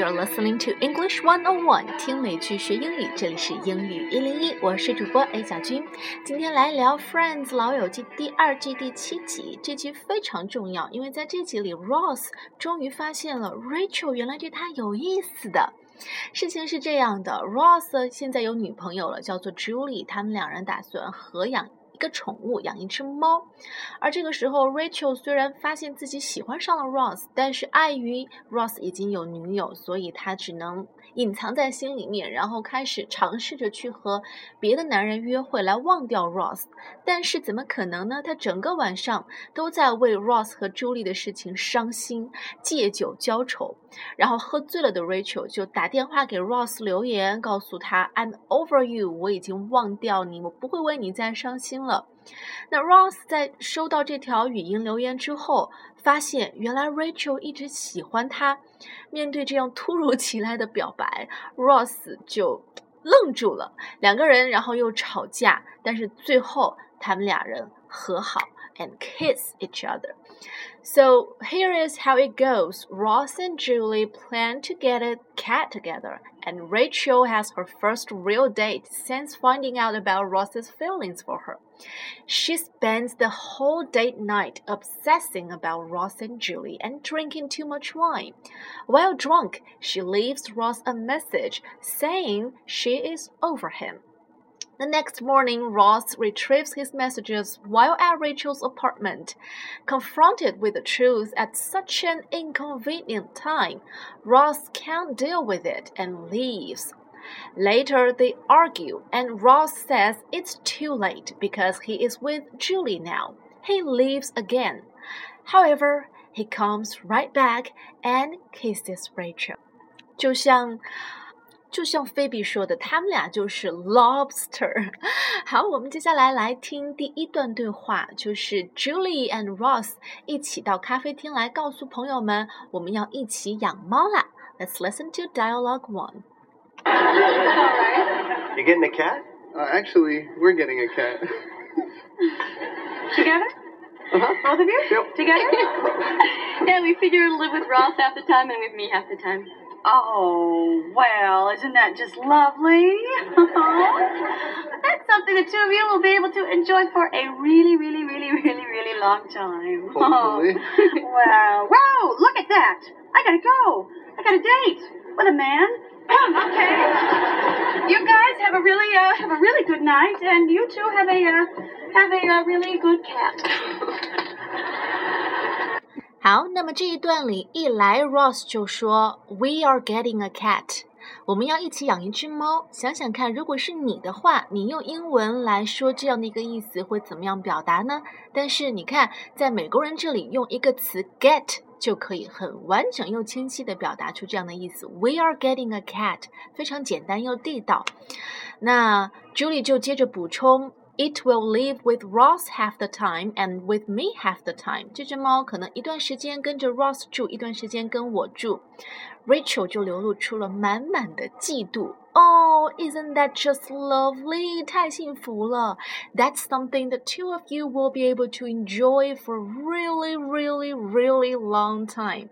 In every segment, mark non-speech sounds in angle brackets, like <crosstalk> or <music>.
You're listening to English One on One，听美剧学英语，这里是英语一零一，我是主播 A 小军。今天来聊《Friends 老友记》第二季第七集，这集非常重要，因为在这集里，Ross 终于发现了 Rachel 原来对他有意思的。事情是这样的，Ross 现在有女朋友了，叫做 Julie，他们两人打算合养。个宠物养一只猫，而这个时候，Rachel 虽然发现自己喜欢上了 Ross，但是碍于 Ross 已经有女友，所以他只能隐藏在心里面，然后开始尝试着去和别的男人约会来忘掉 Ross。但是怎么可能呢？他整个晚上都在为 Ross 和 Julie 的事情伤心，借酒浇愁。然后喝醉了的 Rachel 就打电话给 Ross 留言，告诉他 I'm over you，我已经忘掉你，我不会为你再伤心了。了。那 Ross 在收到这条语音留言之后，发现原来 Rachel 一直喜欢他。面对这样突如其来的表白，Ross 就愣住了。两个人然后又吵架，但是最后他们俩人和好。and kiss each other. So here is how it goes. Ross and Julie plan to get a cat together, and Rachel has her first real date since finding out about Ross's feelings for her. She spends the whole date night obsessing about Ross and Julie and drinking too much wine. While drunk, she leaves Ross a message saying she is over him. The next morning, Ross retrieves his messages while at Rachel's apartment. Confronted with the truth at such an inconvenient time, Ross can't deal with it and leaves. Later, they argue, and Ross says it's too late because he is with Julie now. He leaves again. However, he comes right back and kisses Rachel. 就像就像菲比说的，他们俩就是 lobster。好，我们接下来来听第一段对话，就是 <laughs> Julie and Ross 一起到咖啡厅来告诉朋友们，我们要一起养猫啦。Let's listen to dialogue one. You getting a cat? Uh, actually, we're getting a cat. Together? Uh-huh. Both of you? Yep. Together? <laughs> yeah, we figure to live with Ross half the time and with me half the time. Oh, well, isn't that just lovely? <laughs> That's something the two of you will be able to enjoy for a really, really, really, really, really long time. <laughs> Hopefully. <laughs> well, wow, look at that. I gotta go. I got a date with a man. <clears throat> okay. You guys have a really, uh, have a really good night, and you two have a, uh, have a uh, really good cat. 好，那么这一段里一来，Ross 就说：“We are getting a cat，我们要一起养一只猫。想想看，如果是你的话，你用英文来说这样的一个意思会怎么样表达呢？但是你看，在美国人这里用一个词 get 就可以很完整又清晰的表达出这样的意思。We are getting a cat，非常简单又地道。那 Julie 就接着补充。It will live with Ross half the time and with me half the time。这只猫可能一段时间跟着 Ross 住，一段时间跟我住。Rachel 就流露出了满满的嫉妒。Oh, isn't that just lovely? 太幸福了。That's something the two of you will be able to enjoy for really, really, really long time.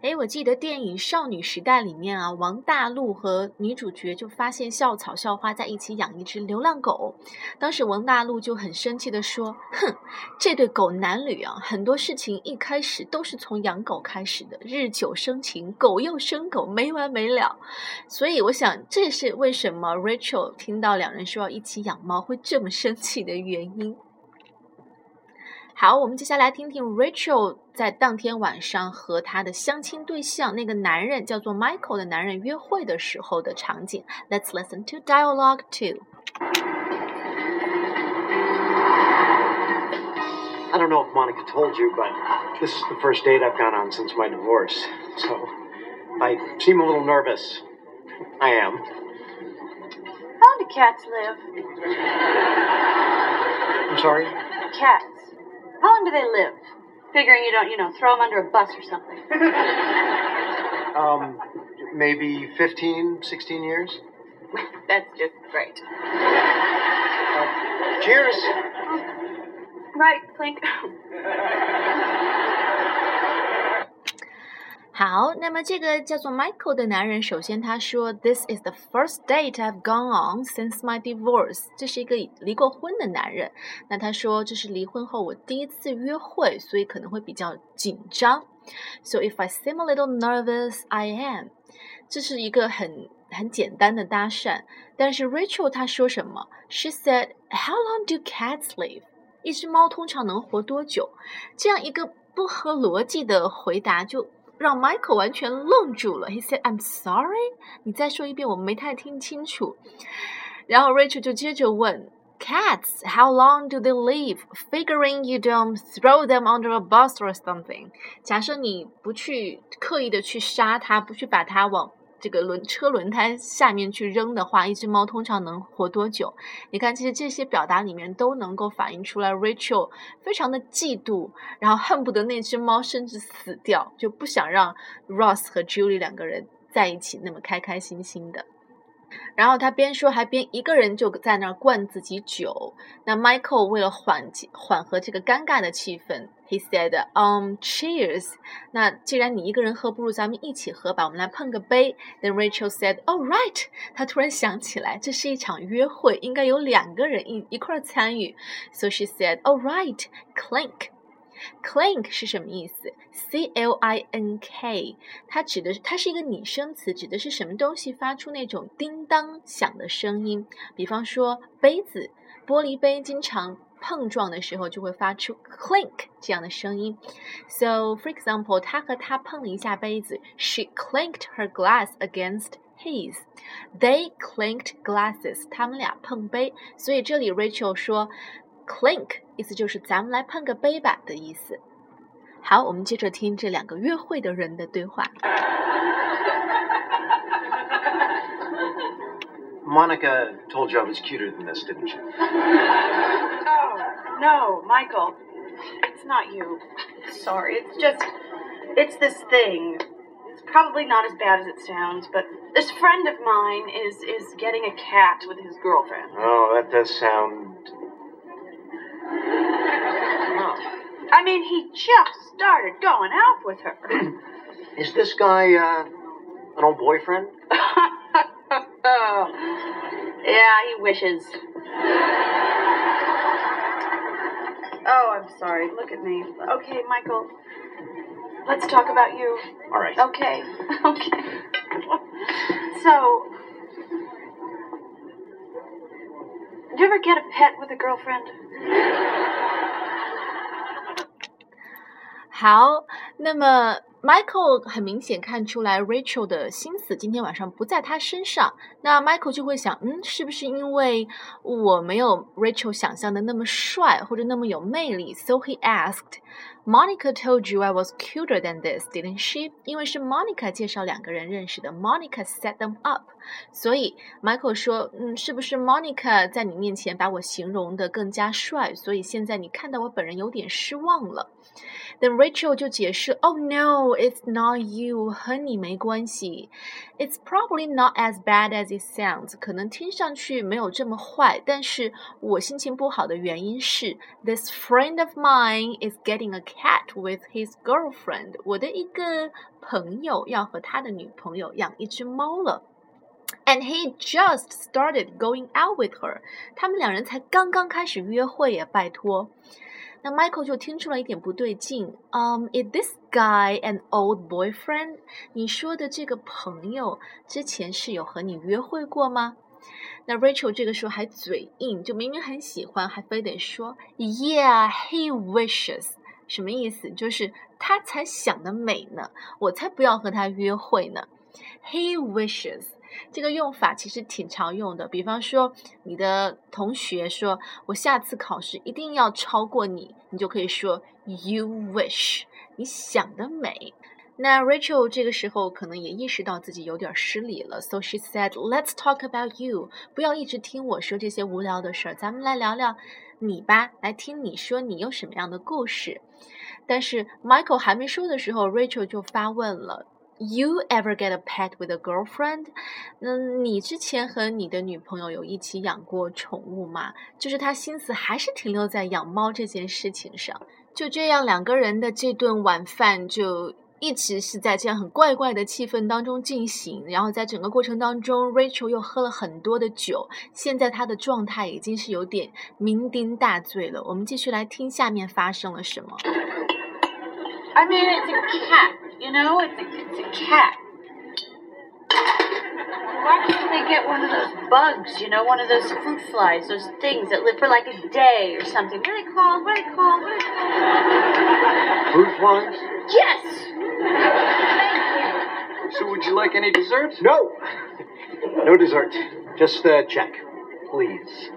哎，我记得电影《少女时代》里面啊，王大陆和女主角就发现校草校花在一起养一只流浪狗。当时王大陆就很生气的说：“哼，这对狗男女啊，很多事情一开始都是从养狗开始的，日久生情，狗又生狗，没完没了。”所以我想，这是为什么 Rachel 听到两人说要一起养猫会这么生气的原因。好，我们接下来听听 Rachel 在当天晚上和她的相亲对象那个男人叫做 Michael 的男人约会的时候的场景。Let's listen to dialogue two. I don't know if Monica told you, but this is the first date I've gone on since my divorce. So I seem a little nervous. I am. Cats live? I'm sorry? Cats. How long do they live? Figuring you don't, you know, throw them under a bus or something. <laughs> Um, maybe 15, 16 years? <laughs> That's just great. Uh, cheers! Right, clink. <laughs> 好，那么这个叫做 Michael 的男人，首先他说，This is the first date I've gone on since my divorce。这是一个离过婚的男人。那他说这是离婚后我第一次约会，所以可能会比较紧张。So if I seem a little nervous, I am。这是一个很很简单的搭讪。但是 Rachel 她说什么？She said, How long do cats live？一只猫通常能活多久？这样一个不合逻辑的回答就。让 Michael 完全愣住了。He said, "I'm sorry." 你再说一遍，我没太听清楚。然后 Rachel 就接着问，Cats, how long do they live? Figuring you don't throw them under a bus or something. 假设你不去刻意的去杀它，不去把它往 这个轮车轮胎下面去扔的话，一只猫通常能活多久？你看，其实这些表达里面都能够反映出来，Rachel 非常的嫉妒，然后恨不得那只猫甚至死掉，就不想让 Ross 和 Julie 两个人在一起那么开开心心的。然后他边说还边一个人就在那儿灌自己酒。那 Michael 为了缓缓和这个尴尬的气氛，He said, "Um, cheers." 那既然你一个人喝，不如咱们一起喝吧，我们来碰个杯。Then Rachel said, "All right." 他突然想起来，这是一场约会，应该有两个人一一块参与。So she said, "All right." Clink. Clink 是什么意思？C L I N K，它指的是它是一个拟声词，指的是什么东西发出那种叮当响的声音。比方说杯子，玻璃杯经常碰撞的时候就会发出 clink 这样的声音。So for example，他和他碰了一下杯子，She clinked her glass against his. They clinked glasses，他们俩碰杯。所以这里 Rachel 说。Clink 意思就是咱们来碰个杯吧的意思。好，我们接着听这两个约会的人的对话。Monica told you I was cuter than this, didn't she? Oh, no, Michael. It's not you. Sorry. It's just. It's this thing. It's probably not as bad as it sounds, but this friend of mine is is getting a cat with his girlfriend. Oh, that does sound I mean, he just started going out with her. <clears throat> Is this guy uh, an old boyfriend? <laughs> yeah, he wishes. Oh, I'm sorry. Look at me. Okay, Michael. Let's talk about you. All right. Okay. <laughs> Okay. so, do you ever get a pet with a girlfriend? 好，那么 Michael 很明显看出来 Rachel 的心思今天晚上不在他身上，那 Michael 就会想，嗯，是不是因为我没有 Rachel 想象的那么帅或者那么有魅力？So he asked, Monica told you I was cuter than this, didn't she？因为是 Monica 介绍两个人认识的，Monica set them up，所以 Michael 说，嗯，是不是 Monica 在你面前把我形容的更加帅，所以现在你看到我本人有点失望了。Then Rachel 就解释，Oh no, it's not you，和你没关系。It's probably not as bad as it sounds，可能听上去没有这么坏，但是我心情不好的原因是，This friend of mine is getting a cat with his girlfriend。我的一个朋友要和他的女朋友养一只猫了。And he just started going out with her。他们两人才刚刚开始约会呀，拜托。 那 Michael 就听出了一点不对劲。Um, is this guy an old boyfriend？你说的这个朋友之前是有和你约会过吗？那 Rachel 这个时候还嘴硬，就明明很喜欢，还非得说 Yeah, he wishes。什么意思？就是他才想得美呢，我才不要和他约会呢。He wishes。这个用法其实挺常用的，比方说你的同学说：“我下次考试一定要超过你。”你就可以说 “You wish”，你想得美。那 Rachel 这个时候可能也意识到自己有点失礼了，so she said, "Let's talk about you." 不要一直听我说这些无聊的事儿，咱们来聊聊你吧，来听你说你有什么样的故事。但是 Michael 还没说的时候，Rachel 就发问了。You ever get a pet with a girlfriend？嗯，你之前和你的女朋友有一起养过宠物吗？就是他心思还是停留在养猫这件事情上。就这样，两个人的这顿晚饭就一直是在这样很怪怪的气氛当中进行，然后在整个过程当中，Rachel 又喝了很多的酒，现在她的状态已经是有点酩酊大醉了。我们继续来听下面发生了什么。I mean, it's a cat. You know, it's a, it's a cat. Why can't they get one of those bugs? You know, one of those fruit flies, those things that live for like a day or something. What are they called? What are they called? What are they called? Fruit flies? Yes. So, would you like any dessert? No! No dessert. Just a check. Please.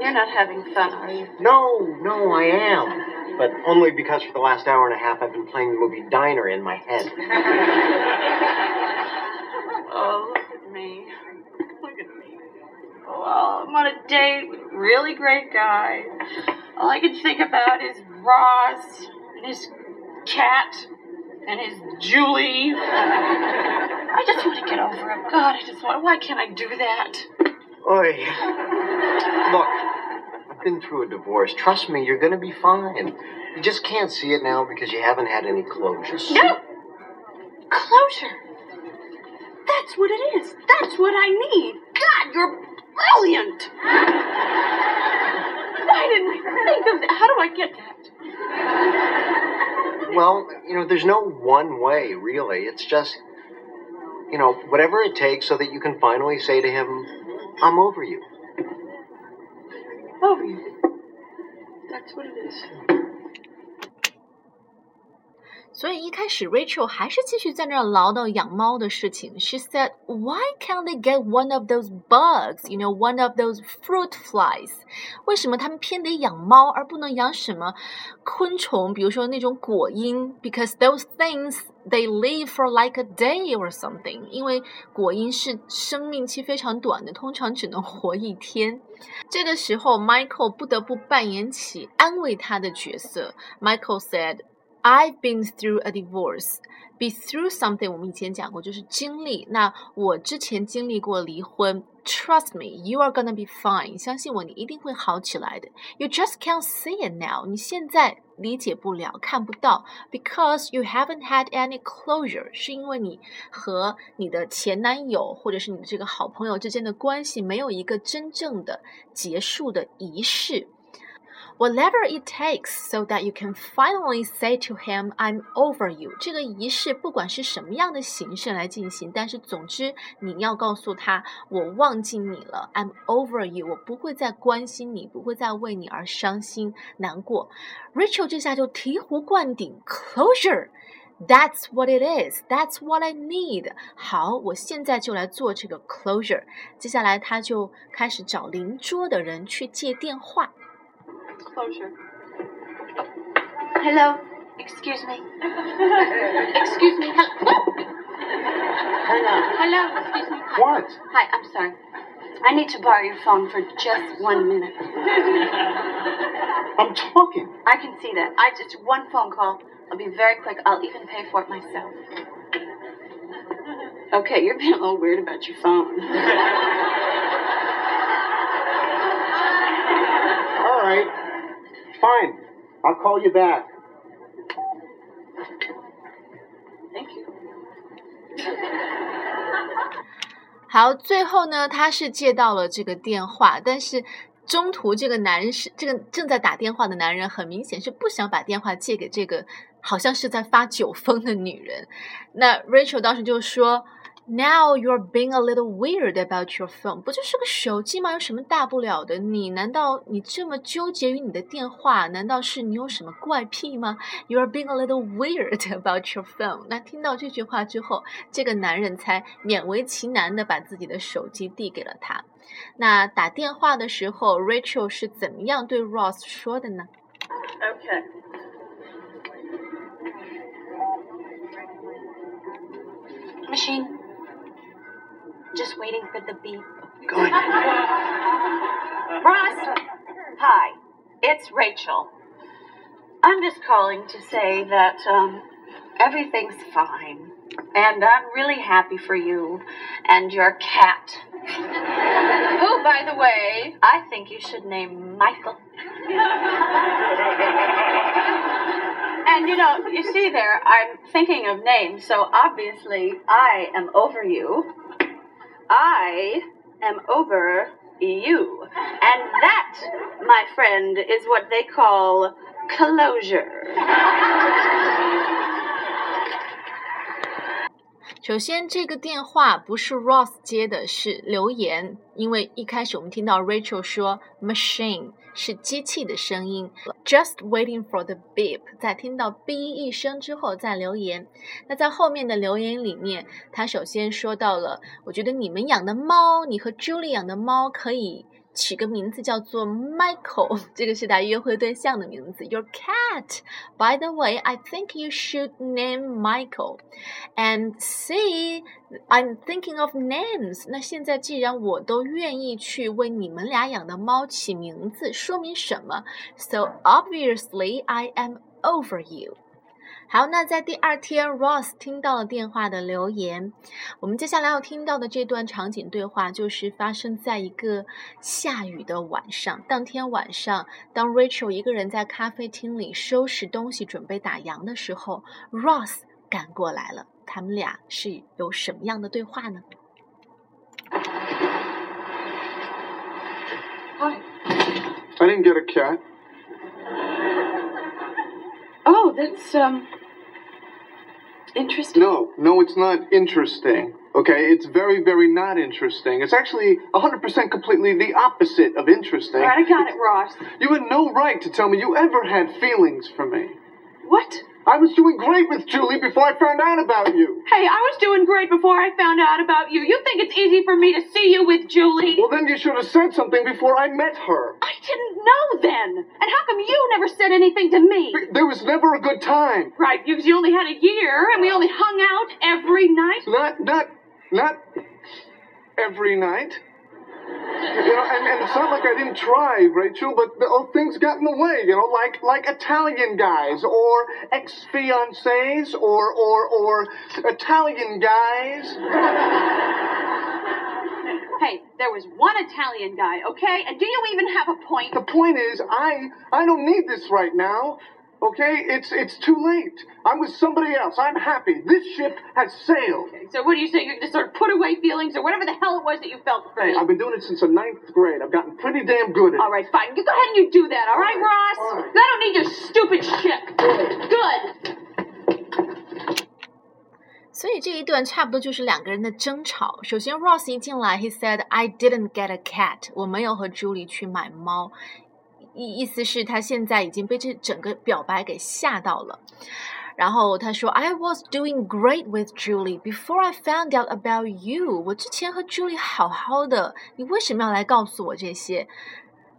You're not having fun, are you? No, no, I am. But only because for the last hour and a half I've been playing the movie Diner in my head. <laughs> Oh, look at me. Look at me. Well, I'm on a date with a really great guy. All I can think about is Ross and his cat and his Julie. I just want to get over him. God, I just want. Why can't I do that? Oi. Look, been through a divorce. Trust me, you're gonna be fine. You just can't see it now because you haven't had any closure. No! Closure! That's what it is. That's what I need. God, you're brilliant! Why didn't I think of that? How do I get that? Well, you know, there's no one way, really. It's just, you know, whatever it takes so that you can finally say to him, I'm over you. You. That's what it is. 所以一开始 Rachel 还是继续在那儿唠叨养猫的事情。She said, "Why can't they get one of those bugs? You know, one of those fruit flies? 为什么他们偏得养猫，而不能养什么昆虫？比如说那种果蝇，because those things they live for like a day or something. 因为果蝇是生命期非常短的，通常只能活一天。这个时候，Michael 不得不扮演起安慰他的角色。Michael said." I've been through a divorce. Be through something 我们以前讲过，就是经历。那我之前经历过离婚。Trust me, you are gonna be fine. 相信我，你一定会好起来的。You just can't see it now. 你现在理解不了，看不到，because you haven't had any closure. 是因为你和你的前男友或者是你的这个好朋友之间的关系没有一个真正的结束的仪式。Whatever it takes, so that you can finally say to him, "I'm over you." 这个仪式不管是什么样的形式来进行，但是总之你要告诉他，我忘记你了，I'm over you。我不会再关心你，不会再为你而伤心难过。Rachel 这下就醍醐灌顶，closure。That's what it is. That's what I need. 好，我现在就来做这个 closure。接下来，他就开始找邻桌的人去借电话。Closure. Hello. Excuse me. <laughs> Excuse me. Hello. Hang on. Hello. Excuse me. Hi. What? Hi. I'm sorry. I need to borrow your phone for just one minute. I'm talking. I can see that. I just one phone call. I'll be very quick. I'll even pay for it myself. Okay, you're being a little weird about your phone. <laughs> All right. Fine. I'll call you back. Thank you. 好，最后呢，他是接到了这个电话，但是中途这个男人是这个正在打电话的男人，很明显是不想把电话借给这个好像是在发酒疯的女人。那 Rachel 当时就说：“Now you're being a little weird about your phone，不就是个手机吗？有什么大不了的？你难道你这么纠结于你的电话？难道是你有什么怪癖吗？You're being a little weird about your phone。”那听到这句话之后，这个男人才勉为其难的把自己的手机递给了他。那打电话的时候，Rachel 是怎么样对 Ross 说的呢？Okay. Machine. Just waiting for the beep. Good. Ross. Hi. It's Rachel. I'm just calling to say that um, everything's fine. And I'm really happy for you and your cat. Who, by the way, I think you should name Michael. And you know, you see there, I'm thinking of names, so obviously I am over you. I am over you. And that, my friend, is what they call closure. 首先，这个电话不是 Ross 接的，是留言。因为一开始我们听到 Rachel 说 machine 是机器的声音，just waiting for the beep，在听到 b 一声之后再留言。那在后面的留言里面，他首先说到了，我觉得你们养的猫，你和 Julie 养的猫可以。取个名字叫做 Michael，这个是他约会对象的名字。Your cat, by the way, I think you should name Michael. And C, I'm thinking of names. 那现在既然我都愿意去为你们俩养的猫起名字，说明什么？So obviously, I am over you. 好，那在第二天，Ross 听到了电话的留言。我们接下来要听到的这段场景对话，就是发生在一个下雨的晚上。当天晚上，当 Rachel 一个人在咖啡厅里收拾东西，准备打烊的时候，Ross 赶过来了。他们俩是有什么样的对话呢？Hi. I didn't get a cat. Oh, that's um interesting. No, no, it's not interesting. Okay, it's very, very not interesting. It's actually 100% completely the opposite of interesting. All right, I got it, Ross. You had no right to tell me you ever had feelings for me. What? I was doing great with Julie before I found out about you. Hey, I was doing great before I found out about you. You think it's easy for me to see you with Julie? Well, then you should have said something before I met her. I didn't know then. And how come you never said anything to me? There was never a good time. Right, because you only had a year and we only hung out every night. Not, not, not every night. You know, and, and it's not like I didn't try, Rachel, but the, oh, things got in the way. You know, like like Italian guys or ex fiancés or or or Italian guys. Hey, there was one Italian guy, okay? And do you even have a point? The point is, I I don't need this right now. Okay, it's it's too late. I'm with somebody else. I'm happy. This ship has sailed. Okay, so what do you say? You just sort of put away feelings or whatever the hell it was that you felt for hey, me? I've been doing it since the ninth grade. I've gotten pretty damn good at it. All right, fine. You go ahead and you do that, all right, Ross? All right. I don't need your stupid shit. Good. 所以这一段差不多就是两个人的争吵。首先，Ross 一进来，he said, "I didn't get a cat." 我没有和 Julie 去买猫。 意意思是，他现在已经被这整个表白给吓到了。然后他说：“I was doing great with Julie before I found out about you。我之前和 Julie 好好的，你为什么要来告诉我这些？”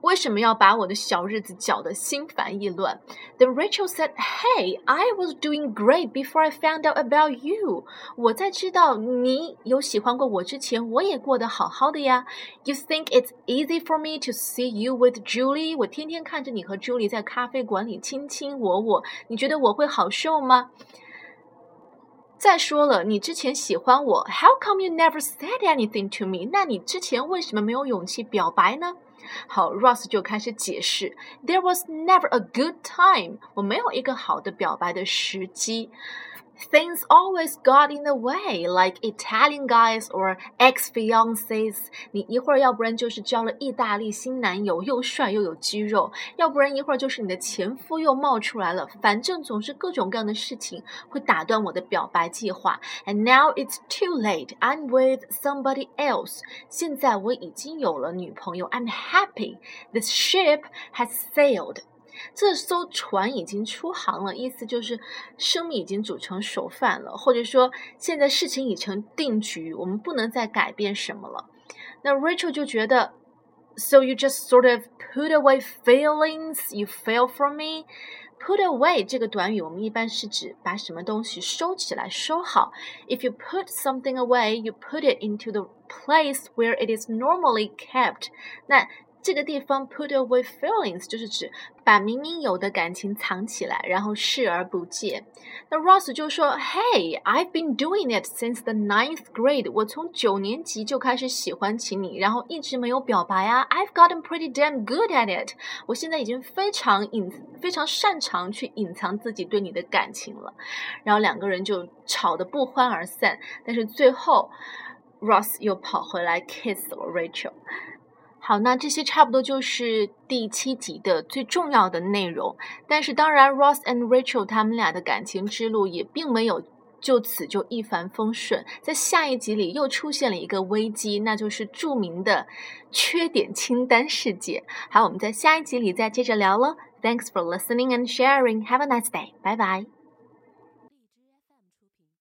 为什么要把我的小日子搅得心烦意乱？Then Rachel said, "Hey, I was doing great before I found out about you." 我在知道你有喜欢过我之前，我也过得好好的呀。You think it's easy for me to see you with Julie？我天天看着你和 Julie 在咖啡馆里卿卿我我，你觉得我会好受吗？再说了，你之前喜欢我，How come you never said anything to me？那你之前为什么没有勇气表白呢？好，Ross 就开始解释，There was never a good time，我没有一个好的表白的时机。Things always got in the way, like Italian guys or ex-fiancés。你一会儿要不然就是交了意大利新男友，又帅又有肌肉；要不然一会儿就是你的前夫又冒出来了。反正总是各种各样的事情会打断我的表白计划。And now it's too late. I'm with somebody else. 现在我已经有了女朋友。I'm happy. This ship has sailed. 这艘船已经出航了，意思就是生米已经煮成熟饭了，或者说现在事情已成定局，我们不能再改变什么了。那 Rachel 就觉得，So you just sort of put away feelings you feel from me。Put away 这个短语，我们一般是指把什么东西收起来、收好。If you put something away, you put it into the place where it is normally kept。那这个地方 put away feelings 就是指把明明有的感情藏起来，然后视而不见。那 Ross 就说：“Hey, I've been doing it since the ninth grade。我从九年级就开始喜欢起你，然后一直没有表白啊。I've gotten pretty damn good at it。我现在已经非常隐非常擅长去隐藏自己对你的感情了。”然后两个人就吵得不欢而散。但是最后，Ross 又跑回来 kiss 了 Rachel。好，那这些差不多就是第七集的最重要的内容。但是当然，Ross and Rachel 他们俩的感情之路也并没有就此就一帆风顺。在下一集里又出现了一个危机，那就是著名的缺点清单事件。好，我们在下一集里再接着聊喽。Thanks for listening and sharing. Have a nice day. Bye bye.